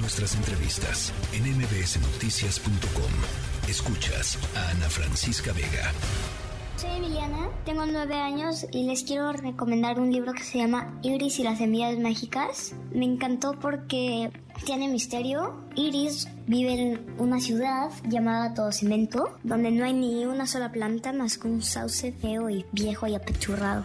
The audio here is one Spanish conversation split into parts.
nuestras entrevistas en mbsnoticias.com. Escuchas a Ana Francisca Vega. Soy Emiliana, tengo nueve años y les quiero recomendar un libro que se llama Iris y las semillas mágicas. Me encantó porque tiene misterio. Iris vive en una ciudad llamada Todo Cemento, donde no hay ni una sola planta más que un sauce feo y viejo y apechurrado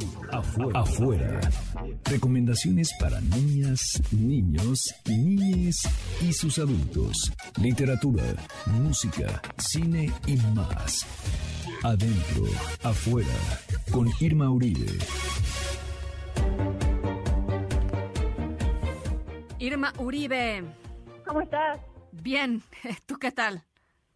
afuera. afuera. Recomendaciones para niñas, niños, niñes y sus adultos. Literatura, música, cine y más. Adentro, afuera, con Irma Uribe. Irma Uribe. ¿Cómo estás? Bien, ¿tú qué tal?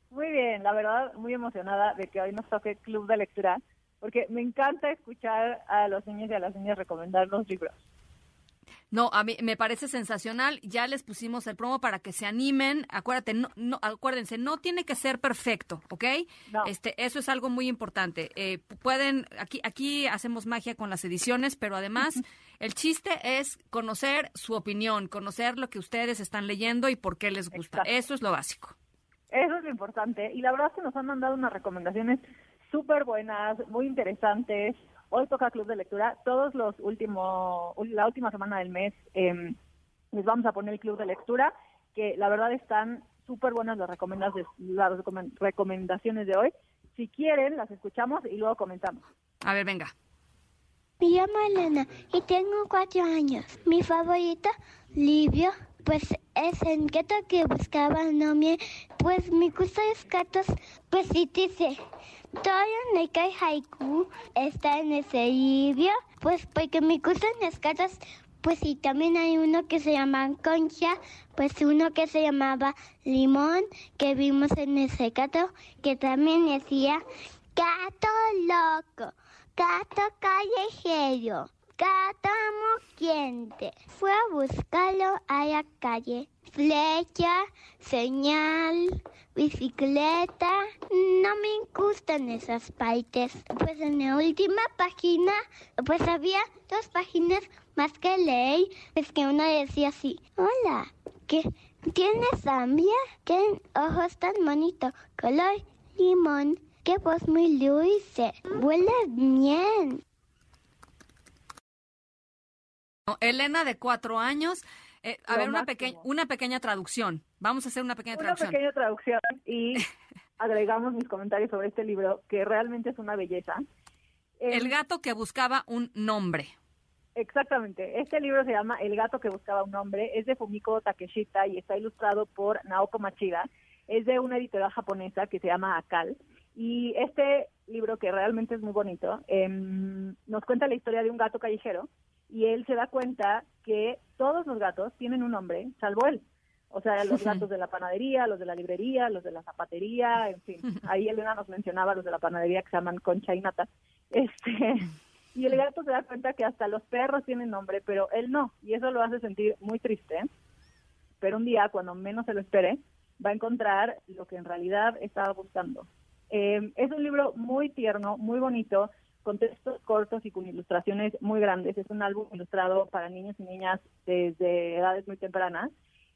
Muy bien, la verdad, muy emocionada de que hoy nos toque Club de Lectura porque me encanta escuchar a los niños y a las niñas recomendar los libros. No, a mí me parece sensacional. Ya les pusimos el promo para que se animen. Acuérdate, no, no acuérdense, no tiene que ser perfecto, ¿ok? Este, eso es algo muy importante. Eh, pueden, aquí, aquí hacemos magia con las ediciones, pero además el chiste es conocer su opinión, conocer lo que ustedes están leyendo y por qué les gusta. Eso es lo básico. Eso es lo importante. Y la verdad es que nos han mandado unas recomendaciones súper buenas, muy interesantes. Hoy toca Club de Lectura. Todos los últimos, la última semana del mes eh, les vamos a poner el Club de Lectura, que la verdad están súper buenas las, las recomendaciones de hoy. Si quieren, las escuchamos y luego comentamos. A ver, venga. Me llamo Elena y tengo cuatro años. Mi favorito libro, pues es el gato que buscaba nombre. Pues me gusta los gatos, pues sí dice, todo Nekai Haiku está en ese libro, pues porque me gustan las cartas, pues sí, también hay uno que se llama Concha, pues uno que se llamaba Limón, que vimos en ese gato, que también decía Gato loco, gato callejero, gato moquiente. Fue a buscarlo a la calle. Flecha, señal, bicicleta. No me gustan esas partes. Pues en la última página, pues había dos páginas más que leí. Es que una decía así, hola, ¿qué? ¿Tienes hambre? ¿Qué ojos tan bonito? Color limón. Qué voz muy dulce. Huele bien. Elena de cuatro años. Eh, a ver, una, pequeña una pequeña traducción. Vamos a hacer una pequeña traducción. Una pequeña traducción y agregamos mis comentarios sobre este libro, que realmente es una belleza. El gato que buscaba un nombre. Exactamente. Este libro se llama El gato que buscaba un nombre. Es de Fumiko Takeshita y está ilustrado por Naoko Machida. Es de una editorial japonesa que se llama Akal. Y este libro, que realmente es muy bonito, em, nos cuenta la historia de un gato callejero y él se da cuenta que todos los gatos tienen un nombre, salvo él. O sea, los gatos de la panadería, los de la librería, los de la zapatería, en fin. Ahí Elena nos mencionaba los de la panadería que se llaman Concha y Nata. Este, y el gato se da cuenta que hasta los perros tienen nombre, pero él no. Y eso lo hace sentir muy triste. Pero un día, cuando menos se lo espere, va a encontrar lo que en realidad estaba buscando. Eh, es un libro muy tierno, muy bonito, con textos cortos y con ilustraciones muy grandes. Es un álbum ilustrado para niños y niñas desde edades muy tempranas.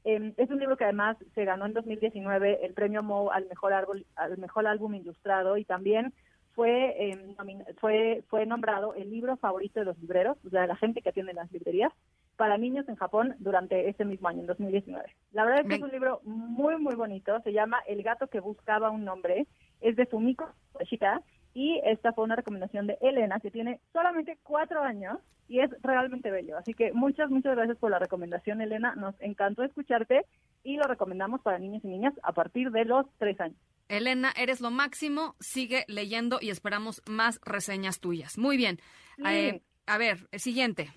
Eh, es un libro que además se ganó en 2019 el premio Mo al mejor, árbol, al mejor álbum ilustrado y también fue, eh, fue, fue nombrado el libro favorito de los libreros, o sea, de la gente que atiende las librerías, para niños en Japón durante este mismo año, en 2019. La verdad es que es un libro muy, muy bonito. Se llama El gato que buscaba un nombre. Es de Fumiko Yoshida y esta fue una recomendación de Elena, que tiene solamente cuatro años y es realmente bello. Así que muchas, muchas gracias por la recomendación, Elena. Nos encantó escucharte y lo recomendamos para niños y niñas a partir de los tres años. Elena, eres lo máximo. Sigue leyendo y esperamos más reseñas tuyas. Muy bien. Eh, a ver, el siguiente.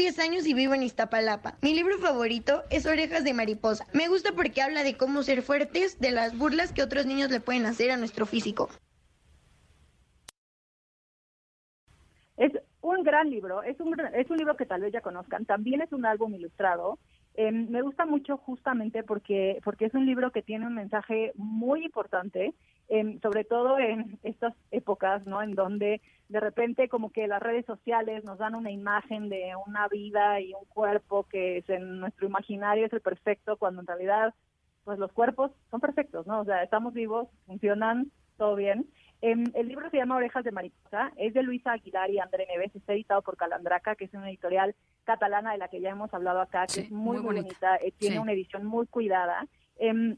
10 años y vivo en Iztapalapa. Mi libro favorito es Orejas de Mariposa. Me gusta porque habla de cómo ser fuertes, de las burlas que otros niños le pueden hacer a nuestro físico. Es un gran libro, es un, es un libro que tal vez ya conozcan. También es un álbum ilustrado. Em, me gusta mucho justamente porque, porque es un libro que tiene un mensaje muy importante, em, sobre todo en estas épocas, ¿no? En donde de repente como que las redes sociales nos dan una imagen de una vida y un cuerpo que es en nuestro imaginario es el perfecto, cuando en realidad pues los cuerpos son perfectos, ¿no? O sea, estamos vivos, funcionan, todo bien. Em, el libro se llama Orejas de Mariposa, es de Luisa Aguilar y André Neves, está editado por Calandraca, que es una editorial catalana de la que ya hemos hablado acá, que es muy, bonita, eh, tiene una edición muy cuidada. Em,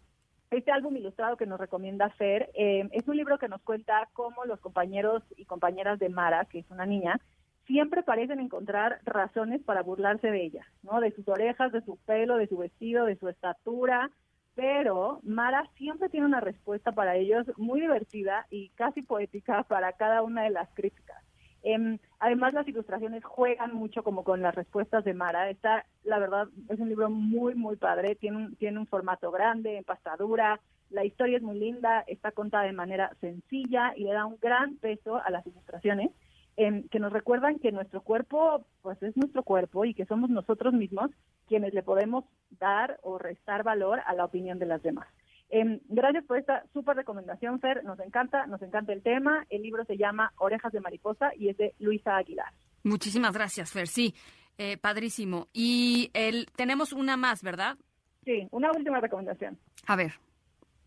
este álbum ilustrado que nos recomienda Fer em, es un libro que nos cuenta cómo los compañeros y compañeras de Mara, que es una niña, siempre parecen encontrar razones para burlarse de ella, ¿no? De sus orejas, de su pelo, de su vestido, de su estatura, pero Mara siempre tiene una respuesta para ellos muy divertida y casi poética para cada una de las críticas. Em, además, las ilustraciones juegan mucho como con las respuestas de Mara. Está, la verdad, es un libro muy, muy padre. Tiene un, tiene un formato grande, empastadura. La historia es muy linda, está contada de manera sencilla y le da un gran peso a las ilustraciones em, que nos recuerdan que nuestro cuerpo, pues es nuestro cuerpo y que somos nosotros mismos quienes le podemos dar o restar valor a la opinión de las demás. Em, gracias por esta súper recomendación, Fer. Nos encanta, nos encanta el tema. El libro se llama Orejas de Mariposa y es de Luisa Aguilar. Muchísimas gracias, Fer. Sí, eh, padrísimo. Y el, tenemos una más, ¿verdad? Sí, una última recomendación. A ver.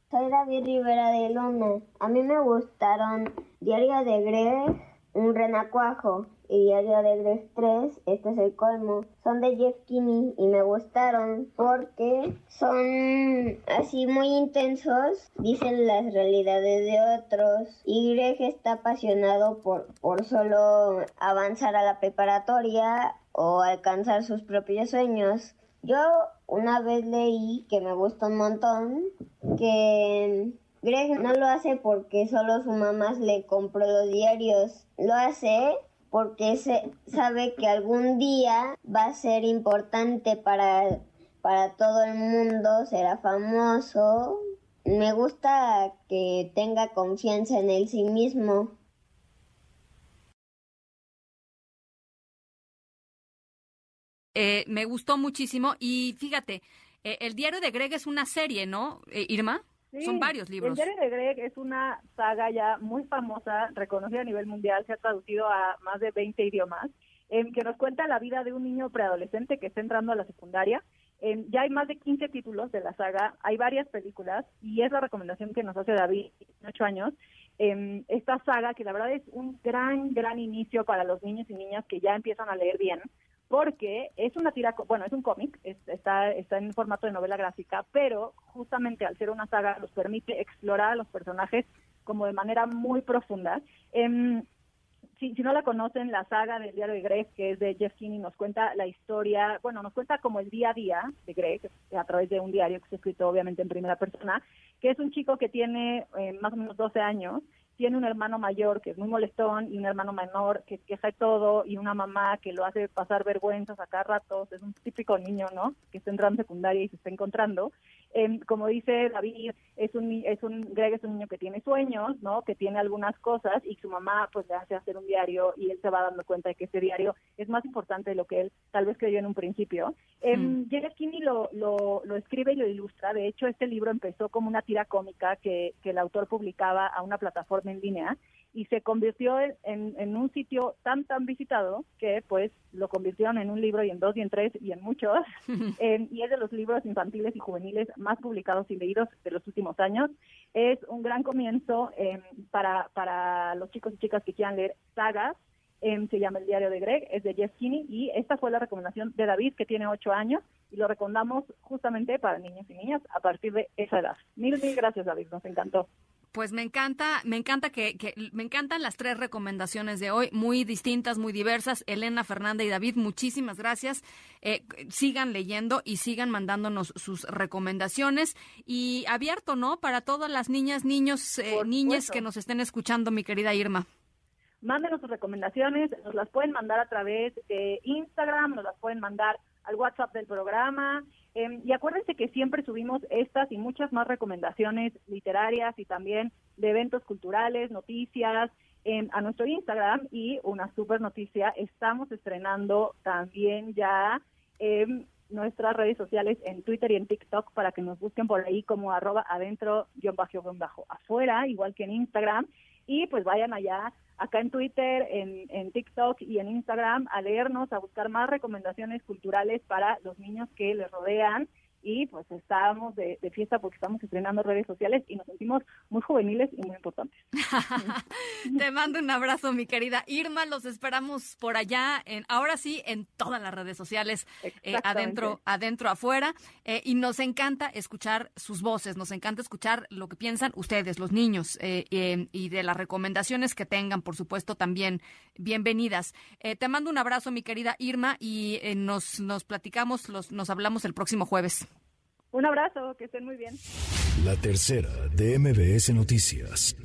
Soy David Rivera de Luna. A mí me gustaron Diario de Greg, Un Renacuajo y Diario de Greg 3, este es el colmo, son de Jeff Kinney y me gustaron porque son así muy intensos, dicen las realidades de otros y Greg está apasionado por, por solo avanzar a la preparatoria o alcanzar sus propios sueños. Yo una vez leí que me gustó un montón que Greg no lo hace porque solo su mamá le compró los diarios, lo hace porque se sabe que algún día va a ser importante para, para todo el mundo, será famoso. Me gusta que tenga confianza en él sí mismo. Eh, me gustó muchísimo y fíjate, eh, el diario de Greg es una serie, ¿no, eh, Irma? Son varios libros. El diario de Greg es una saga ya muy famosa, reconocida a nivel mundial, se ha traducido a más de 20 idiomas, en que nos cuenta la vida de un niño preadolescente que está entrando a la secundaria. ya hay más de 15 títulos de la saga, hay varias películas y es la recomendación que nos hace David, 8 años. esta saga que la verdad es un gran, gran inicio para los niños y niñas que ya empiezan a leer bien, porque es una tira, bueno, es un cómic, está, está en formato de novela gráfica, pero justamente al ser una saga nos permite explorar a los personajes como de manera muy profunda. Em, si, si, no la conocen, la saga del diario de Greg, que es de Jeff Kinney, nos cuenta la historia, bueno, nos cuenta como el día a día de Greg, a través de un diario que se ha escrito obviamente en primera persona, que es un chico que tiene eh, más o menos 12 años tiene un hermano mayor que es muy molestón y un hermano menor que queja de todo y una mamá que lo hace pasar vergüenzas a cada rato, es un típico niño, ¿no? Que está entrando en secundaria y se está encontrando. Em, como dice David, es un, es un, Greg es un niño que tiene sueños, ¿no? Que tiene algunas cosas y su mamá pues le hace hacer un diario y él se va dando cuenta de que ese diario es más importante de lo que él tal vez creyó en un principio. Eh, mm. Kinney lo, lo, lo escribe y lo ilustra. De hecho, este libro empezó como una tira cómica que, que el autor publicaba a una plataforma en línea y se convirtió en, en, un sitio tan tan visitado que pues lo convirtieron en un libro y en dos y en tres y en muchos y es de los libros infantiles y juveniles más publicados y leídos de los últimos años es un gran comienzo em, para para los chicos y chicas que quieran leer sagas Em, se llama El Diario de Greg, es de Jeff Kinney y esta fue la recomendación de David, que tiene ocho años, y lo recomendamos justamente para niños y niñas a partir de esa edad. Mil, mil gracias, David, nos encantó. Pues me encanta, me encanta que, me encantan las tres recomendaciones de hoy, muy distintas, muy diversas. Elena, Fernanda y David, muchísimas gracias. Eh, sigan leyendo y sigan mandándonos sus recomendaciones y abierto, ¿no? Para todas las niñas, niños, eh, niñas que nos estén escuchando, mi querida Irma. Mándenos sus recomendaciones, nos las pueden mandar a través de Instagram, nos las pueden mandar al WhatsApp del programa. Em, y acuérdense que siempre subimos estas y muchas más recomendaciones literarias y también de eventos culturales, noticias, em, a nuestro Instagram. Y una super noticia, estamos estrenando también ya em, nuestras redes sociales en Twitter y en TikTok para que nos busquen por ahí como arroba adentro bajo bajo afuera, igual que en Instagram. Y pues vayan allá acá en Twitter, en, en TikTok y en Instagram a leernos, a buscar más recomendaciones culturales para los niños que les rodean y pues estábamos de, fiesta porque estamos estrenando redes sociales y nos sentimos muy juveniles y muy importantes. Te mando un abrazo, mi querida Irma. Los esperamos por allá, en, ahora sí, en todas las redes sociales, eh, adentro, adentro, afuera. Eh, y nos encanta escuchar sus voces, nos encanta escuchar lo que piensan ustedes, los niños, eh, y de las recomendaciones que tengan, por supuesto, también bienvenidas. te mando un abrazo, mi querida Irma, y nos, nos platicamos, los, nos hablamos el próximo jueves. Un abrazo, que estén muy bien. La tercera de MBS Noticias.